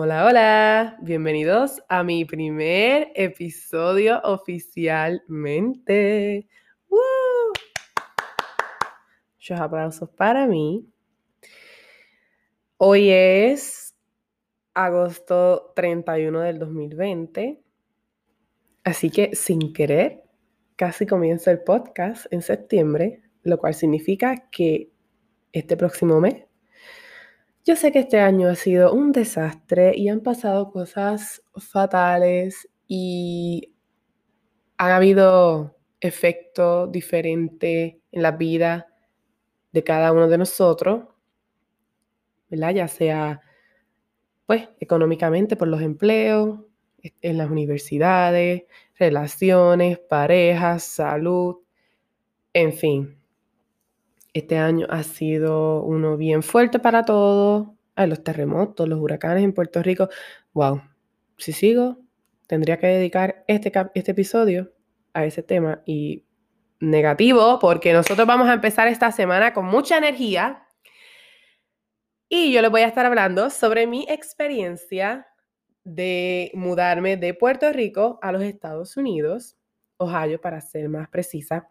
Hola, hola, bienvenidos a mi primer episodio oficialmente. Muchos aplausos para mí. Hoy es agosto 31 del 2020, así que sin querer, casi comienza el podcast en septiembre, lo cual significa que este próximo mes yo sé que este año ha sido un desastre y han pasado cosas fatales y han habido efectos diferentes en la vida de cada uno de nosotros. Ya sea, pues, económicamente por los empleos, en las universidades, relaciones, parejas, salud, en fin. Este año ha sido uno bien fuerte para todos. los terremotos, los huracanes en Puerto Rico. Wow. Si sigo, tendría que dedicar este, este episodio a ese tema. Y negativo, porque nosotros vamos a empezar esta semana con mucha energía. Y yo les voy a estar hablando sobre mi experiencia de mudarme de Puerto Rico a los Estados Unidos, Ohio para ser más precisa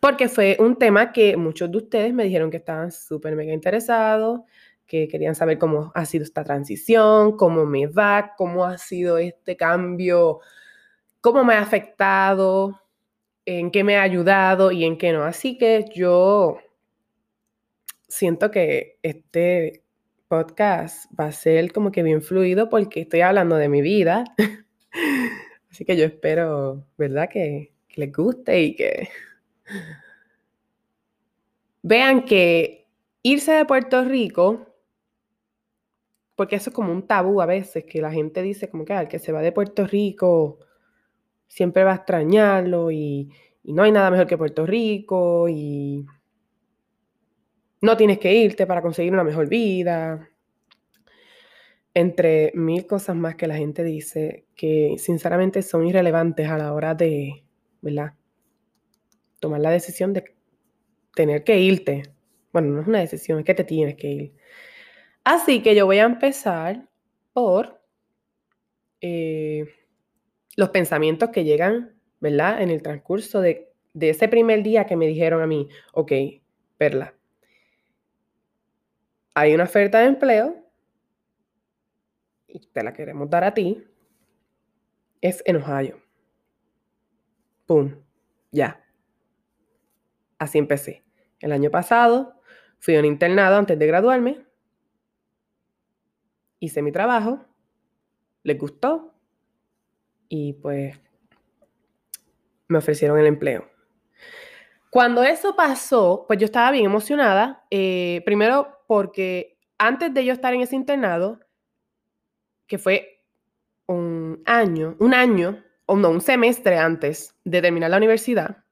porque fue un tema que muchos de ustedes me dijeron que estaban súper mega interesados, que querían saber cómo ha sido esta transición, cómo me va, cómo ha sido este cambio, cómo me ha afectado, en qué me ha ayudado y en qué no. Así que yo siento que este podcast va a ser como que bien fluido porque estoy hablando de mi vida. Así que yo espero, ¿verdad? Que, que les guste y que Vean que irse de Puerto Rico, porque eso es como un tabú a veces, que la gente dice como que al que se va de Puerto Rico siempre va a extrañarlo y, y no hay nada mejor que Puerto Rico y no tienes que irte para conseguir una mejor vida. Entre mil cosas más que la gente dice que sinceramente son irrelevantes a la hora de, ¿verdad? Tomar la decisión de tener que irte. Bueno, no es una decisión, es que te tienes que ir. Así que yo voy a empezar por eh, los pensamientos que llegan, ¿verdad? En el transcurso de, de ese primer día que me dijeron a mí, ok, Perla, hay una oferta de empleo y te la queremos dar a ti. Es en Ohio. Pum, ya. Así empecé. El año pasado fui a un internado antes de graduarme. Hice mi trabajo. Les gustó. Y pues me ofrecieron el empleo. Cuando eso pasó, pues yo estaba bien emocionada. Eh, primero porque antes de yo estar en ese internado, que fue un año, un año, o no, un semestre antes de terminar la universidad,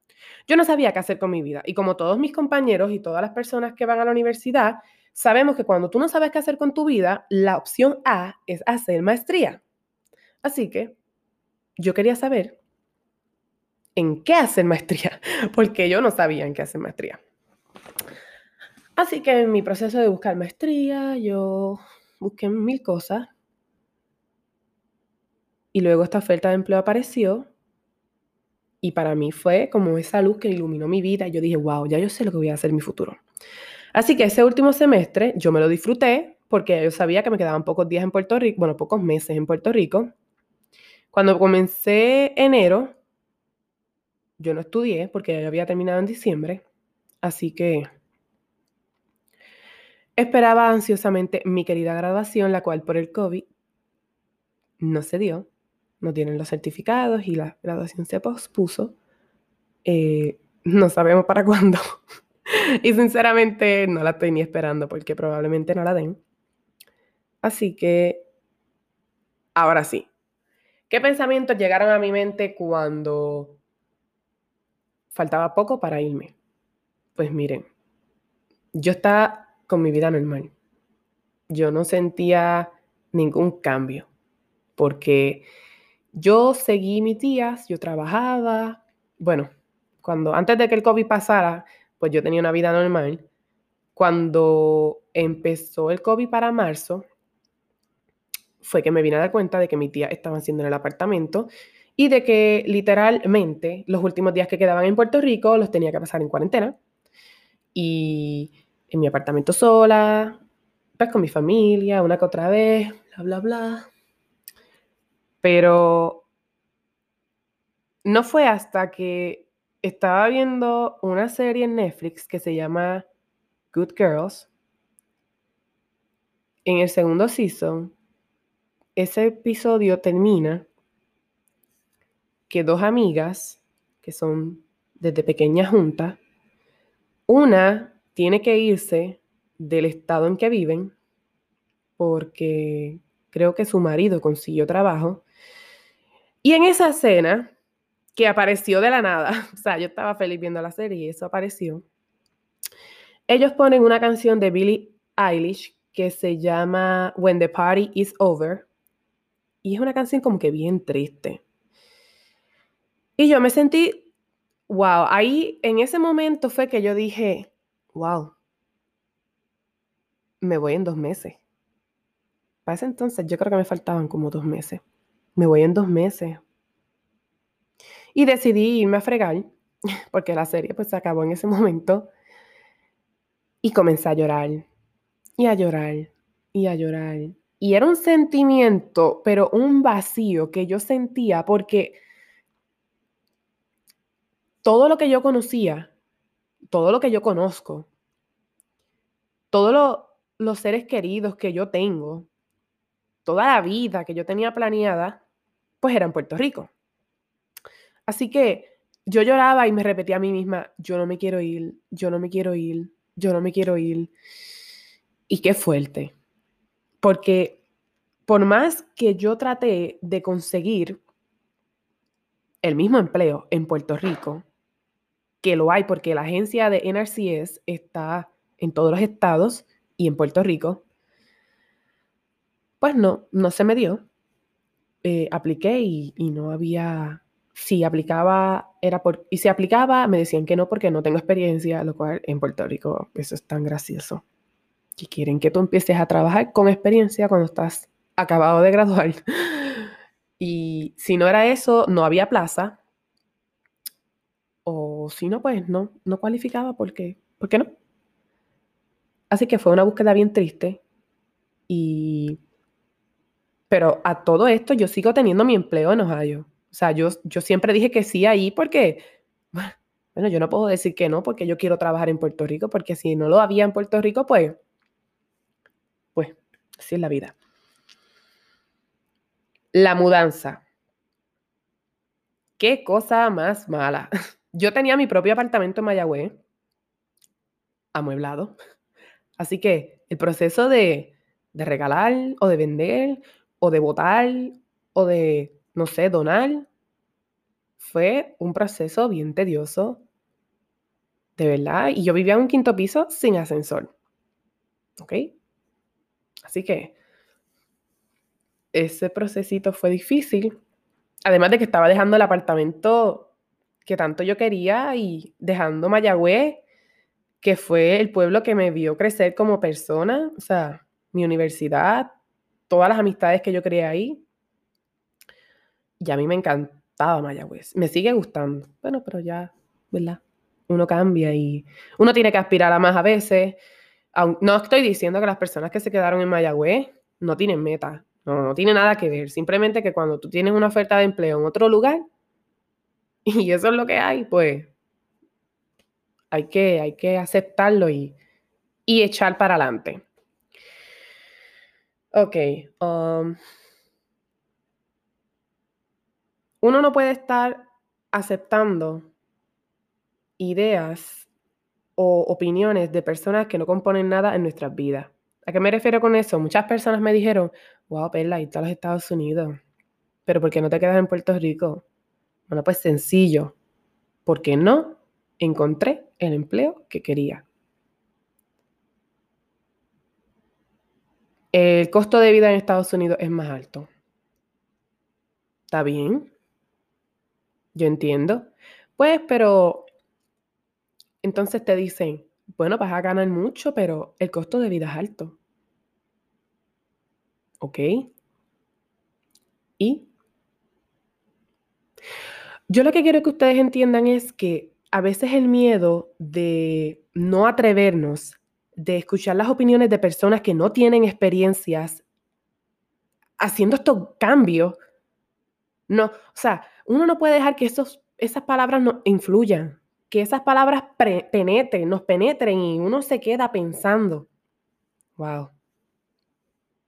yo no sabía qué hacer con mi vida. Y como todos mis compañeros y todas las personas que van a la universidad, sabemos que cuando tú no sabes qué hacer con tu vida, la opción A es hacer maestría. Así que yo quería saber en qué hacer maestría, porque yo no sabía en qué hacer maestría. Así que en mi proceso de buscar maestría, yo busqué mil cosas. Y luego esta oferta de empleo apareció y para mí fue como esa luz que iluminó mi vida. Yo dije, wow, ya yo sé lo que voy a hacer mi futuro. Así que ese último semestre yo me lo disfruté porque yo sabía que me quedaban pocos días en Puerto Rico, bueno, pocos meses en Puerto Rico. Cuando comencé enero, yo no estudié porque ya había terminado en diciembre. Así que esperaba ansiosamente mi querida graduación, la cual por el COVID no se dio no tienen los certificados y la graduación se pospuso. Eh, no sabemos para cuándo. y sinceramente no la estoy ni esperando porque probablemente no la den. Así que, ahora sí. ¿Qué pensamientos llegaron a mi mente cuando faltaba poco para irme? Pues miren, yo estaba con mi vida normal. Yo no sentía ningún cambio porque yo seguí mis días, yo trabajaba, bueno, cuando antes de que el COVID pasara, pues yo tenía una vida normal. Cuando empezó el COVID para marzo, fue que me vine a dar cuenta de que mi tía estaba haciendo en el apartamento y de que literalmente los últimos días que quedaban en Puerto Rico los tenía que pasar en cuarentena. Y en mi apartamento sola, pues con mi familia, una que otra vez, bla, bla, bla. Pero no fue hasta que estaba viendo una serie en Netflix que se llama Good Girls. En el segundo season, ese episodio termina que dos amigas, que son desde pequeñas juntas, una tiene que irse del estado en que viven porque creo que su marido consiguió trabajo. Y en esa escena, que apareció de la nada, o sea, yo estaba feliz viendo la serie y eso apareció, ellos ponen una canción de Billie Eilish que se llama When the Party is Over. Y es una canción como que bien triste. Y yo me sentí, wow, ahí en ese momento fue que yo dije, wow, me voy en dos meses. Para ese entonces yo creo que me faltaban como dos meses. Me voy en dos meses. Y decidí irme a fregar, porque la serie pues se acabó en ese momento. Y comencé a llorar, y a llorar, y a llorar. Y era un sentimiento, pero un vacío que yo sentía porque todo lo que yo conocía, todo lo que yo conozco, todos los seres queridos que yo tengo, toda la vida que yo tenía planeada, pues era en Puerto Rico. Así que yo lloraba y me repetía a mí misma, yo no me quiero ir, yo no me quiero ir, yo no me quiero ir. Y qué fuerte. Porque por más que yo traté de conseguir el mismo empleo en Puerto Rico, que lo hay porque la agencia de NRCS está en todos los estados y en Puerto Rico, pues no, no se me dio. Eh, apliqué y, y, no había, si aplicaba, era por, y si aplicaba, me decían que no porque no tengo experiencia, lo cual en Puerto Rico eso es tan gracioso. Que quieren que tú empieces a trabajar con experiencia cuando estás acabado de graduar. Y si no era eso, no había plaza o si no, pues no, no cualificaba porque, ¿por qué no? Así que fue una búsqueda bien triste y... Pero a todo esto yo sigo teniendo mi empleo en Ohio. O sea, yo, yo siempre dije que sí ahí porque, bueno, yo no puedo decir que no porque yo quiero trabajar en Puerto Rico, porque si no lo había en Puerto Rico, pues, pues, así es la vida. La mudanza. Qué cosa más mala. Yo tenía mi propio apartamento en Mayagüez, amueblado. Así que el proceso de, de regalar o de vender o de votar o de, no sé, donar, fue un proceso bien tedioso, de verdad. Y yo vivía en un quinto piso sin ascensor. ¿Ok? Así que ese procesito fue difícil. Además de que estaba dejando el apartamento que tanto yo quería y dejando Mayagüez, que fue el pueblo que me vio crecer como persona, o sea, mi universidad, todas las amistades que yo creé ahí. Y a mí me encantaba Mayagüez. Me sigue gustando. Bueno, pero ya, ¿verdad? Uno cambia y uno tiene que aspirar a más a veces. No estoy diciendo que las personas que se quedaron en Mayagüez no tienen meta. No, no tiene nada que ver. Simplemente que cuando tú tienes una oferta de empleo en otro lugar, y eso es lo que hay, pues hay que, hay que aceptarlo y, echar para adelante. Ok. Um, uno no puede estar aceptando ideas o opiniones de personas que no componen nada en nuestras vidas. ¿A qué me refiero con eso? Muchas personas me dijeron, wow, Perla, ahí está los Estados Unidos, pero ¿por qué no te quedas en Puerto Rico? Bueno, pues sencillo, porque no encontré el empleo que quería. El costo de vida en Estados Unidos es más alto. ¿Está bien? Yo entiendo. Pues, pero entonces te dicen, bueno, vas a ganar mucho, pero el costo de vida es alto. ¿Ok? ¿Y? Yo lo que quiero que ustedes entiendan es que a veces el miedo de no atrevernos, de escuchar las opiniones de personas que no tienen experiencias haciendo estos cambios, no, o sea, uno no puede dejar que esos, esas palabras nos influyan, que esas palabras penetren, nos penetren y uno se queda pensando, wow,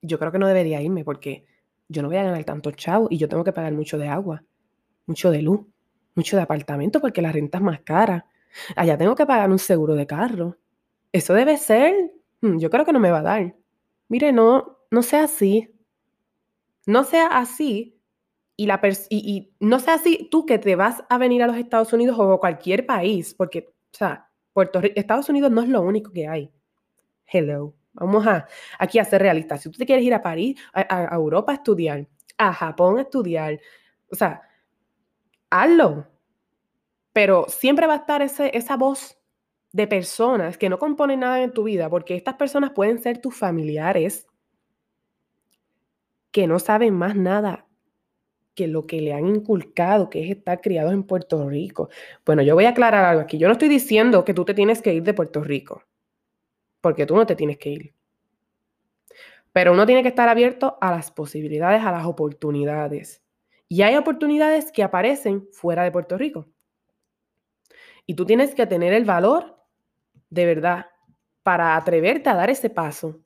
yo creo que no debería irme porque yo no voy a ganar tanto chavo y yo tengo que pagar mucho de agua, mucho de luz, mucho de apartamento porque la renta es más cara. Allá tengo que pagar un seguro de carro. Eso debe ser, hmm, yo creo que no me va a dar. Mire, no, no sea así. No sea así y, la y, no sea así tú que te vas a venir a los Estados Unidos o a cualquier país, porque, o sea, Puerto Estados Unidos no es lo único que hay. Hello. Vamos a aquí a ser realistas. Si tú te quieres ir a París, a, Europa a estudiar, a Japón a estudiar, o sea, hazlo. Pero siempre va a estar ese, esa voz de personas que no componen nada en tu vida, porque estas personas pueden ser tus familiares que no saben más nada que lo que le han inculcado, que es estar criados en Puerto Rico. Bueno, yo voy a aclarar algo aquí. Yo no estoy diciendo que tú te tienes que ir de Puerto Rico porque tú no te tienes que ir. Pero uno tiene que estar abierto a las posibilidades, a las oportunidades. Y hay oportunidades que aparecen fuera de Puerto Rico. Y tú tienes que tener el valor, de verdad, para atreverte a dar ese paso.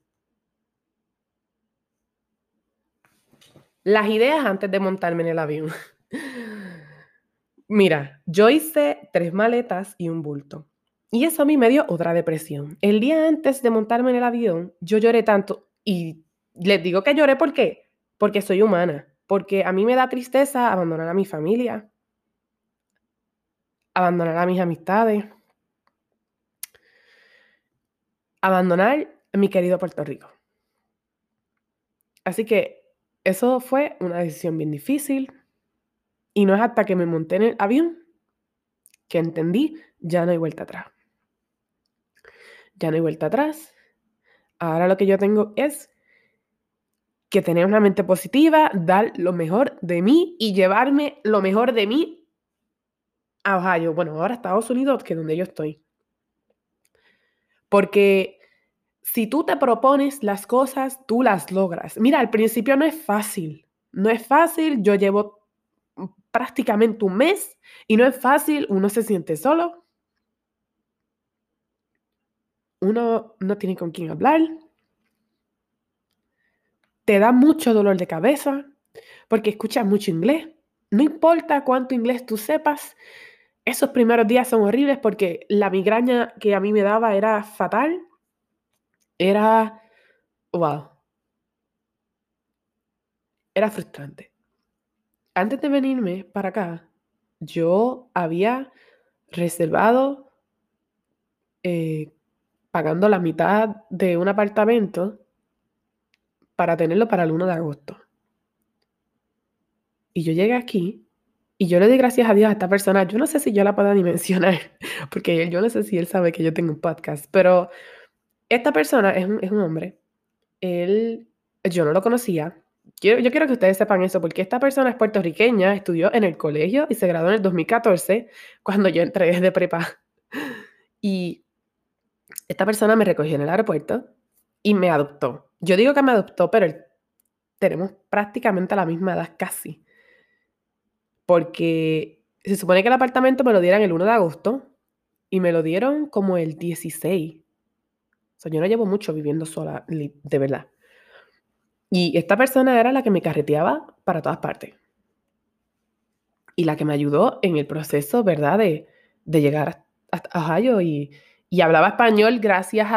Las ideas antes de montarme en el avión. Mira, yo hice tres maletas y un bulto. Y eso a mí me dio otra depresión. El día antes de montarme en el avión, yo lloré tanto y les digo que lloré ¿por qué? Porque soy humana, porque a mí me da tristeza abandonar a mi familia, abandonar a mis amistades, abandonar mi querido Puerto Rico. Así que eso fue una decisión bien difícil y no es hasta que me monté en el avión que entendí, ya no hay vuelta atrás ya no hay vuelta atrás. Ahora lo que yo tengo es que tener una mente positiva, dar lo mejor de mí y llevarme lo mejor de mí a Ohio. Bueno, ahora Estados Unidos, que es donde yo estoy. Porque si tú te propones las cosas, tú las logras. Mira, al principio no es fácil. No es fácil. Yo llevo prácticamente un mes y no es fácil. Uno se siente solo uno no tiene con quién hablar, te da mucho dolor de cabeza porque escuchas mucho inglés. No importa cuánto inglés tú sepas, esos primeros días son horribles porque la migraña que a mí me daba era fatal. Era, wow, era frustrante. Antes de venirme para acá, yo había reservado eh, pagando la mitad de un apartamento para tenerlo para el 1 de agosto. Y yo llegué aquí y yo le di gracias a Dios a esta persona. Yo no sé si yo la puedo ni mencionar, porque yo no sé si él sabe que yo tengo un podcast, pero esta persona es un, es un hombre. Él, yo no lo conocía. Yo, yo quiero que ustedes sepan eso, porque esta persona es puertorriqueña, estudió en el colegio y se graduó en el 2014, cuando yo entré desde prepa. Y esta persona me recogió en el aeropuerto y me adoptó. Yo digo que me adoptó, pero tenemos prácticamente la misma edad casi. Porque se supone que el apartamento me lo dieran el 1 de agosto y me lo dieron como el 16. O sea, yo no llevo mucho viviendo sola, de verdad. Y esta persona era la que me carreteaba para todas partes. Y la que me ayudó en el proceso, ¿verdad? De, de llegar a Ohio y, y hablaba español gracias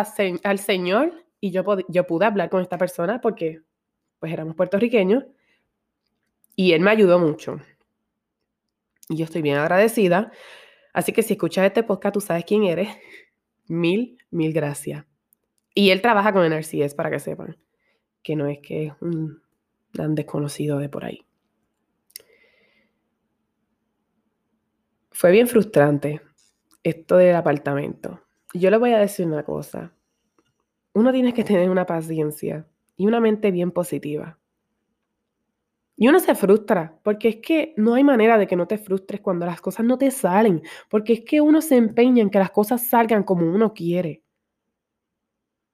al Señor y yo, yo pude hablar con esta persona porque pues éramos puertorriqueños y él me ayudó mucho. Y yo estoy bien agradecida. Así que si escuchas este podcast, tú sabes quién eres. Mil, mil gracias. Y él trabaja con NRCS para que sepan que no es que es un tan desconocido de por ahí. Fue bien frustrante esto del apartamento yo le voy a decir una cosa. Uno tiene que tener una paciencia y una mente bien positiva. Y uno se frustra, porque es que no hay manera de que no te frustres cuando las cosas no te salen, porque es que uno se empeña en que las cosas salgan como uno quiere.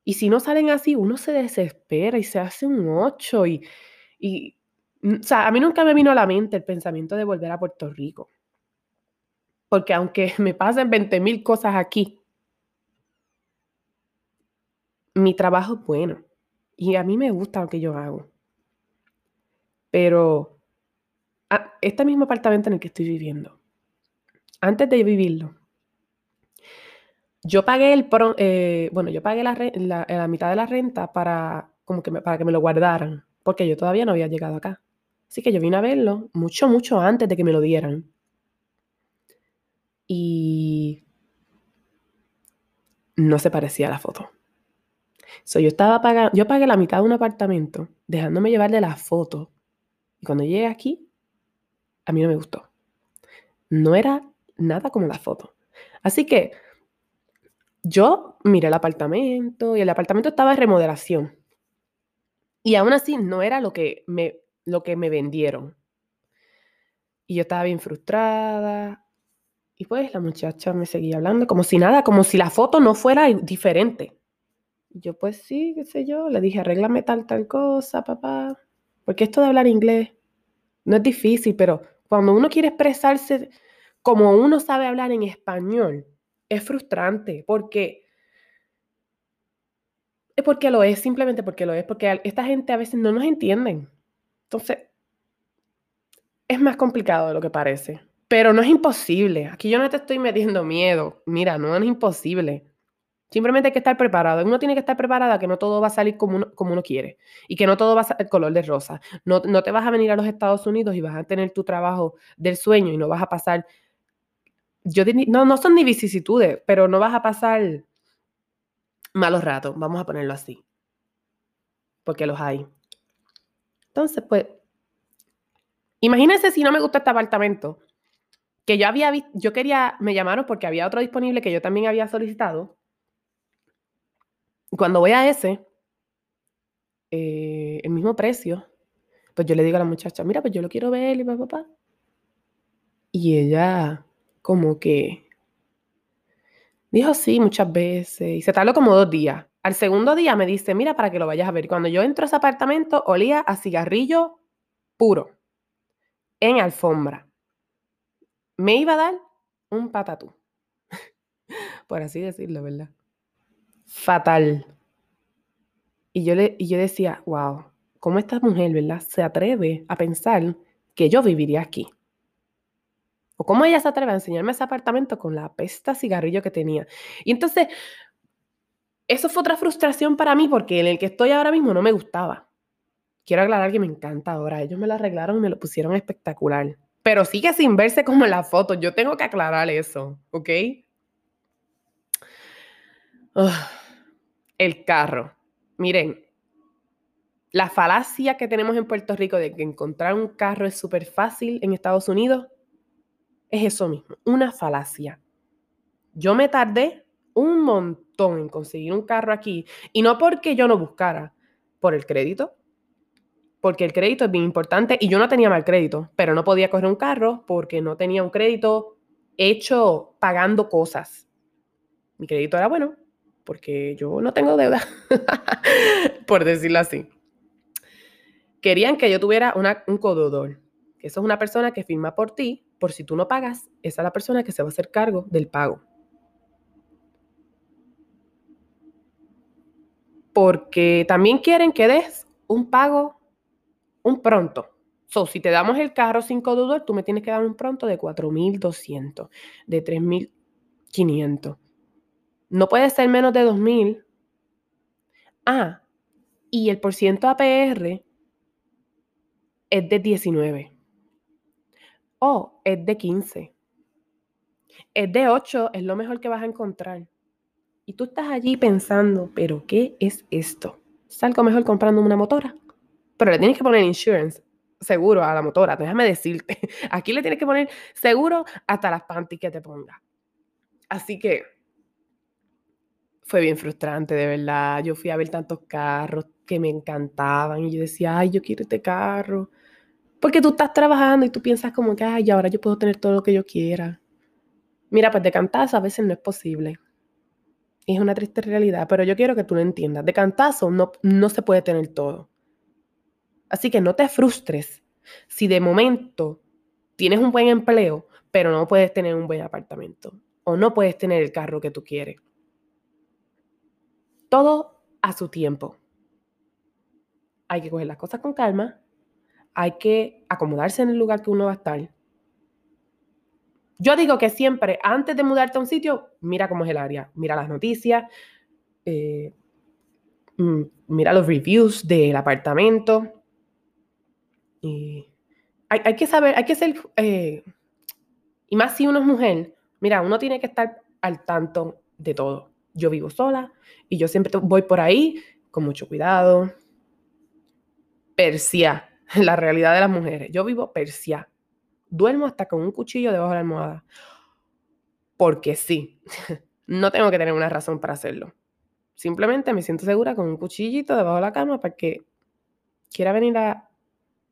Y si no salen así, uno se desespera y se hace un ocho y, y, o sea, a mí nunca me vino a la mente el pensamiento de volver a Puerto Rico. Porque aunque me pasen 20 mil cosas aquí, mi trabajo es bueno. Y a mí me gusta lo que yo hago. Pero este mismo apartamento en el que estoy viviendo, antes de vivirlo, yo pagué el eh, bueno, yo pagué la, la, mitad de la renta para como que para que me lo guardaran, porque yo todavía no había llegado acá. Así que yo vine a verlo mucho, mucho antes de que me lo dieran. Y no se parecía a la foto. So, yo estaba pagando, yo pagué la mitad de un apartamento, dejándome llevar de la foto. Y cuando llegué aquí, a mí no me gustó. No era nada como la foto. Así que yo miré el apartamento y el apartamento estaba en remodelación. Y aún así no era lo que me, lo que me vendieron. Y yo estaba bien frustrada. Y pues la muchacha me seguía hablando como si nada, como si la foto no fuera diferente. yo pues sí, qué sé yo, le dije, arréglame tal, tal cosa, papá. Porque esto de hablar inglés no es difícil, pero cuando uno quiere expresarse como uno sabe hablar en español, es frustrante porque es porque lo es, simplemente porque lo es, porque esta gente a veces no nos entienden. Entonces, es más complicado de lo que parece, pero no es imposible. Aquí yo no te estoy metiendo miedo. Mira, no es imposible. Simplemente hay que estar preparado. Uno tiene que estar preparado que no todo va a salir como uno, como uno quiere y que no todo va a ser el color de rosa. No, no te vas a venir a los Estados Unidos y vas a tener tu trabajo del sueño y no vas a pasar. Yo no, no son ni vicisitudes, pero no vas a pasar malos ratos, vamos a ponerlo así. Porque los hay. Entonces, pues, imagínense si no me gusta este apartamento, que yo había visto, yo quería, me llamaron porque había otro disponible que yo también había solicitado cuando voy a ese, eh, el mismo precio, pues yo le digo a la muchacha, mira, pues yo lo quiero ver y papá. Y ella como que dijo sí muchas veces y se tardó como dos días. Al segundo día me dice, mira, para que lo vayas a ver. Cuando yo entro a ese apartamento, olía a cigarrillo puro, en alfombra. Me iba a dar un patatú, por así decirlo, ¿verdad? Fatal. Y yo, le, y yo decía, wow, ¿cómo esta mujer, verdad, se atreve a pensar que yo viviría aquí? ¿O cómo ella se atreve a enseñarme ese apartamento con la pesta cigarrillo que tenía? Y entonces, eso fue otra frustración para mí porque en el que estoy ahora mismo no me gustaba. Quiero aclarar que me encanta ahora. Ellos me lo arreglaron y me lo pusieron espectacular. Pero sigue sin verse como en la foto. Yo tengo que aclarar eso, ¿ok? El carro. Miren, la falacia que tenemos en Puerto Rico de que encontrar un carro es súper fácil en Estados Unidos es eso mismo, una falacia. Yo me tardé un montón en conseguir un carro aquí y no porque yo no buscara, por el crédito, porque el crédito es bien importante y yo no tenía mal crédito, pero no podía coger un carro porque no tenía un crédito hecho pagando cosas. Mi crédito era bueno, porque yo no tengo deuda, por decirlo así. Querían que yo tuviera un cododor, que eso es una persona que firma por ti, por si tú no pagas, esa es la persona que se va a hacer cargo del pago. Porque también quieren que des un pago, un pronto. So, si te damos el carro sin cododor, tú me tienes que dar un pronto de 4.200, de 3.500. No puede ser menos de 2000. Ah, y el porciento APR es de 19. O es de 15. Es de 8, es lo mejor que vas a encontrar. Y tú estás allí pensando, pero ¿qué es esto? Salgo mejor comprando una motora. Pero le tienes que poner insurance, seguro a la motora, déjame decirte. Aquí le tienes que poner seguro hasta las panties que te ponga. Así que fue bien frustrante, de verdad. Yo fui a ver tantos carros que me encantaban y yo decía, ay, yo quiero este carro. Porque tú estás trabajando y tú piensas como que, ay, ahora yo puedo tener todo lo que yo quiera. Mira, pues de cantazo a veces no es posible. Es una triste realidad, pero yo quiero que tú lo entiendas. De cantazo no, no se puede tener todo. Así que no te frustres si de momento tienes un buen empleo, pero no puedes tener un buen apartamento o no puedes tener el carro que tú quieres. Todo a su tiempo. Hay que coger las cosas con calma, hay que acomodarse en el lugar que uno va a estar. Yo digo que siempre, antes de mudarte a un sitio, mira cómo es el área, mira las noticias, eh, mm, mira los reviews del apartamento. Y hay, que saber, hay que ser, eh, y más si uno es mujer, mira, uno tiene que estar al tanto de todo. Yo vivo sola y yo siempre voy por ahí con mucho cuidado. Persia, la realidad de las mujeres. Yo vivo persia. Duermo hasta con un cuchillo debajo de la almohada. Porque sí, no tengo que tener una razón para hacerlo. Simplemente me siento segura con un cuchillito debajo de la cama para que quiera venir a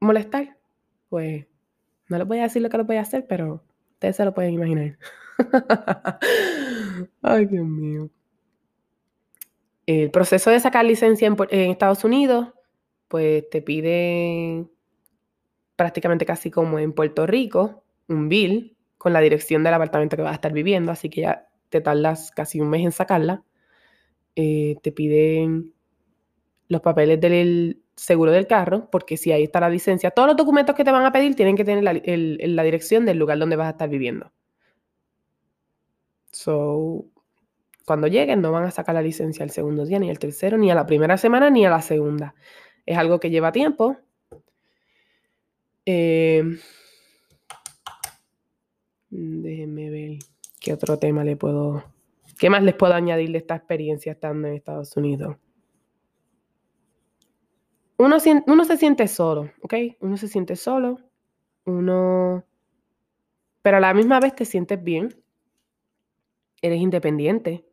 molestar. Pues no les voy a decir lo que les voy a hacer, pero ustedes se lo pueden imaginar. Ay, Dios mío. El proceso de sacar licencia en, Estados Unidos, pues te pide prácticamente casi como en Puerto Rico, un bill con la dirección del apartamento que vas a estar viviendo, así que ya te tardas casi un mes en sacarla. Eh, te piden los papeles del seguro del carro, porque si ahí está la licencia, todos los documentos que te van a pedir tienen que tener la, la dirección del lugar donde vas a estar viviendo. So, cuando lleguen no van a sacar la licencia el segundo día, ni el tercero, ni a la primera semana, ni a la segunda. Es algo que lleva tiempo, eh, déjenme ver qué otro tema le puedo. ¿Qué más les puedo añadir de esta experiencia estando en Estados Unidos? Uno, uno se siente solo, ¿ok? Uno se siente solo, uno. Pero a la misma vez te sientes bien. Eres independiente.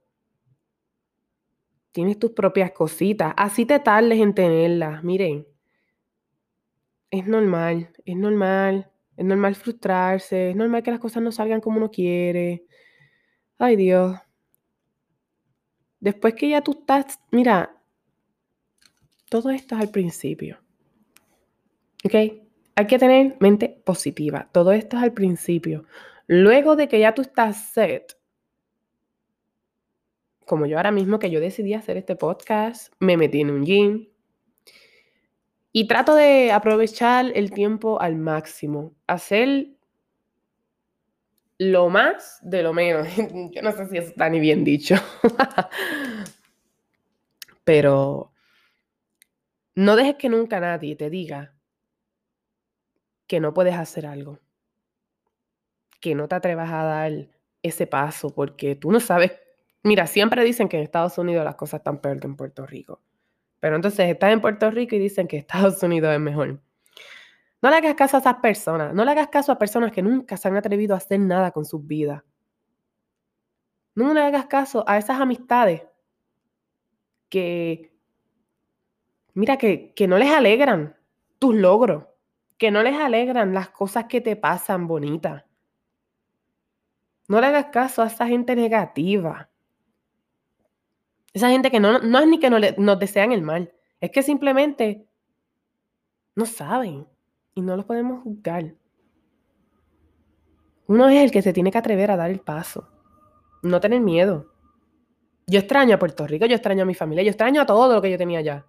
Tienes tus propias cositas. Así te tardes en tenerlas. Miren, es normal, es normal, es normal frustrarse, es normal que las cosas no salgan como uno quiere. Ay Dios. Después que ya tú estás, mira, todo esto es al principio. ¿Ok? Hay que tener mente positiva. Todo esto es al principio. Luego de que ya tú estás set, como yo ahora mismo que yo decidí hacer este podcast, me metí en un gym, y trato de aprovechar el tiempo al máximo, hacer lo más de lo menos. Yo no sé si eso está ni bien dicho. Pero no dejes que nunca nadie te diga que no puedes hacer algo. Que no te atrevas a dar ese paso porque tú no sabes. Mira, siempre dicen que en Estados Unidos las cosas están peor que en Puerto Rico. Pero entonces estás en Puerto Rico y dicen que Estados Unidos es mejor. No le hagas caso a esas personas. No le hagas caso a personas que nunca se han atrevido a hacer nada con sus vidas. No le hagas caso a esas amistades que, mira, que, que no les alegran tus logros, que no les alegran las cosas que te pasan bonitas. No le hagas caso a esa gente negativa. Esa gente que no, no es ni que no nos desean el mal, es que simplemente no saben y no los podemos juzgar. Uno es el que se tiene que atrever a dar el paso, no tener miedo. Yo extraño a Puerto Rico, yo extraño a mi familia, yo extraño a todo lo que yo tenía allá.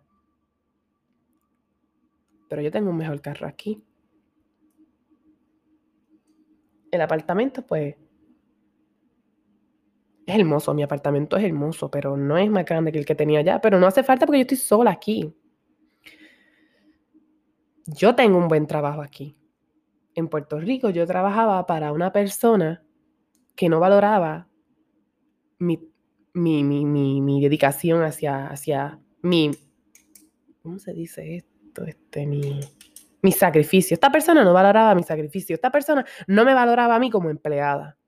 Pero yo tengo un mejor carro aquí. El apartamento, pues, es hermoso, mi apartamento es hermoso, pero no es más grande que el que tenía allá. Pero no hace falta porque yo estoy sola aquí. Yo tengo un buen trabajo aquí. En Puerto Rico yo trabajaba para una persona que no valoraba mi, mi, dedicación hacia, hacia mi... ¿Cómo se dice esto? Este, mi, mi sacrificio. Esta persona no valoraba mi sacrificio. Esta persona no me valoraba a mí como empleada.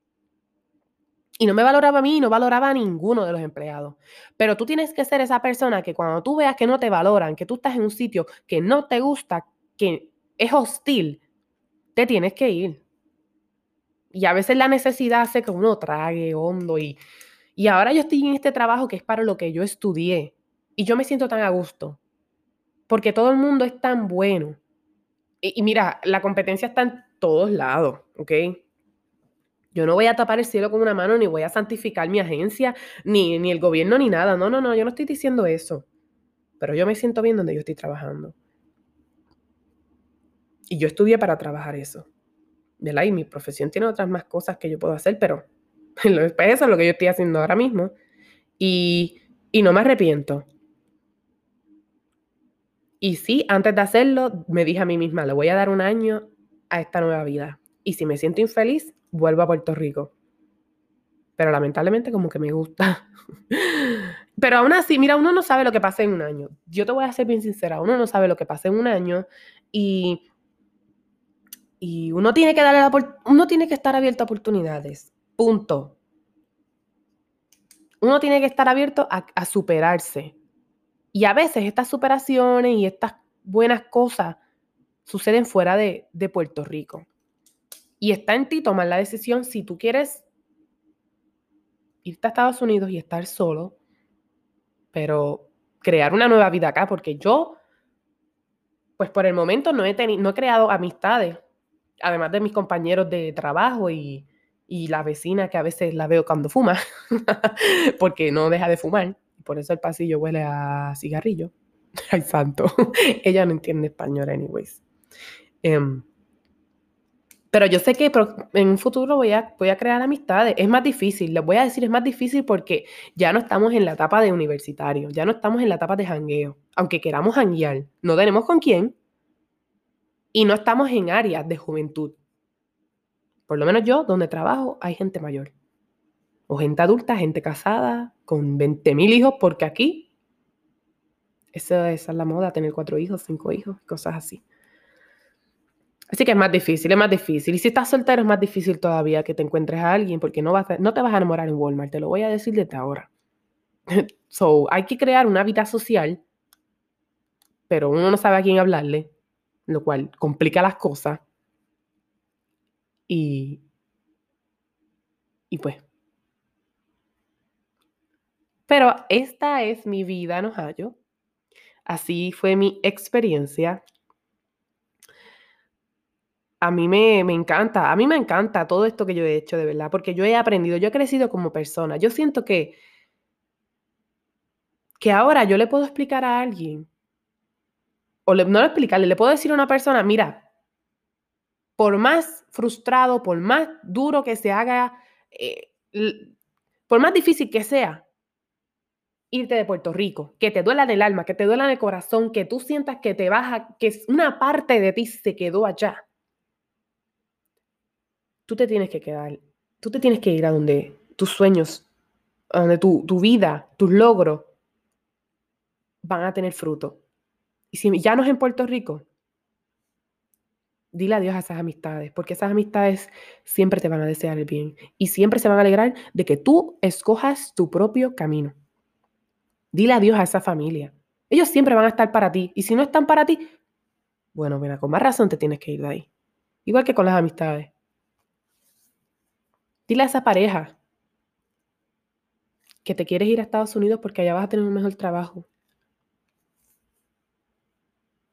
Y no me valoraba a mí, no valoraba a ninguno de los empleados. Pero tú tienes que ser esa persona que cuando tú veas que no te valoran, que tú estás en un sitio que no te gusta, que es hostil, te tienes que ir. Y a veces la necesidad hace que uno trague hondo y, y ahora yo estoy en este trabajo que es para lo que yo estudié y yo me siento tan a gusto porque todo el mundo es tan bueno. Y, y mira, la competencia está en todos lados, ¿ok? Yo no voy a tapar el cielo con una mano, ni voy a santificar mi agencia, ni, ni el gobierno, ni nada. No, no, no, yo no estoy diciendo eso. Pero yo me siento bien donde yo estoy trabajando. Y yo estudié para trabajar eso. ¿Verdad? Y mi profesión tiene otras más cosas que yo puedo hacer, pero eso es lo que yo estoy haciendo ahora mismo. Y, y no me arrepiento. Y sí, antes de hacerlo, me dije a mí misma, le voy a dar un año a esta nueva vida. Y si me siento infeliz, vuelvo a Puerto Rico. Pero lamentablemente como que me gusta. Pero aún así, mira, uno no sabe lo que pasa en un año. Yo te voy a ser bien sincera, uno no sabe lo que pasa en un año y, y uno, tiene que darle la, uno tiene que estar abierto a oportunidades. Punto. Uno tiene que estar abierto a, a superarse. Y a veces estas superaciones y estas buenas cosas suceden fuera de, de Puerto Rico. Y está en ti tomar la decisión si tú quieres irte a Estados Unidos y estar solo, pero crear una nueva vida acá, porque yo, pues por el momento no he, no he creado amistades, además de mis compañeros de trabajo y, y la vecina que a veces la veo cuando fuma, porque no deja de fumar, por eso el pasillo huele a cigarrillo. Ay, santo. Ella no entiende español, anyways. Um, pero yo sé que en un futuro voy a, crear amistades. Es más difícil, les voy a decir, es más difícil porque ya no estamos en la etapa de universitario, ya no estamos en la etapa de jangueo. Aunque queramos janguear, no tenemos con quién y no estamos en áreas de juventud. Por lo menos yo, donde trabajo, hay gente mayor. O gente adulta, gente casada, con 20 mil hijos, porque aquí esa, esa es la moda, tener cuatro hijos, cinco hijos, cosas así. Así que es más difícil, es más difícil. Y si estás soltero es más difícil todavía que te encuentres a alguien porque no, vas no te vas a enamorar en Walmart, te lo voy a decir desde ahora. so, hay que crear una vida social, pero uno no sabe a quién hablarle, lo cual complica las cosas. Y, y pues. Pero esta es mi vida no hallo. Así fue mi experiencia a mí me, encanta, a mí me encanta todo esto que yo he hecho de verdad, porque yo he aprendido, yo he crecido como persona. Yo siento que, que ahora yo le puedo explicar a alguien, o no explicarle, le puedo decir a una persona, mira, por más frustrado, por más duro que se haga, eh, por más difícil que sea, irte de Puerto Rico, que te duela del alma, que te duela en el corazón, que tú sientas que te baja, que una parte de ti se quedó allá tú te tienes que quedar, tú te tienes que ir a donde tus sueños, a donde tu, tu vida, tus logros van a tener fruto. Y si ya no es en Puerto Rico, dile adiós a esas amistades, porque esas amistades siempre te van a desear el bien y siempre se van a alegrar de que tú escojas tu propio camino. Dile adiós a esa familia. Ellos siempre van a estar para ti. Y si no están para ti, bueno, mira, con más razón te tienes que ir de ahí. Igual que con las amistades. Dile a esa pareja que te quieres ir a Estados Unidos porque allá vas a tener un mejor trabajo.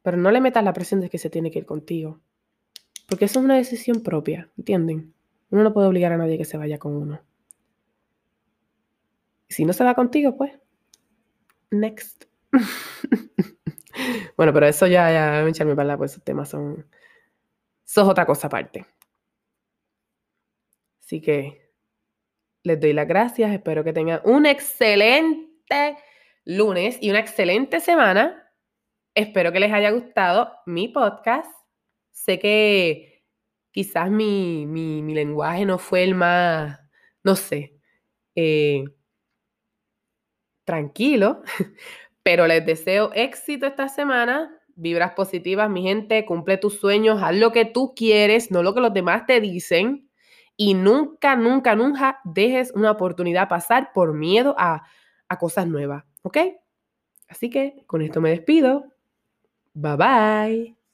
Pero no le metas la presión de que se tiene que ir contigo. Porque eso es una decisión propia, ¿entienden? Uno no puede obligar a nadie que se vaya con uno. Si no se va contigo, pues, next. bueno, pero eso ya, ya, me echarme para pues esos temas son, eso es otra cosa aparte. Así que les doy las gracias. Espero que tengan un excelente lunes y una excelente semana. Espero que les haya gustado mi podcast. Sé que quizás mi, lenguaje no fue el más, no sé, eh, tranquilo, pero les deseo éxito esta semana. Vibras positivas, mi gente, cumple tus sueños, haz lo que tú quieres, no lo que los demás te dicen y nunca, nunca, nunca dejes una oportunidad pasar por miedo a, a cosas nuevas, ¿ok? Así que con esto me despido. Bye bye.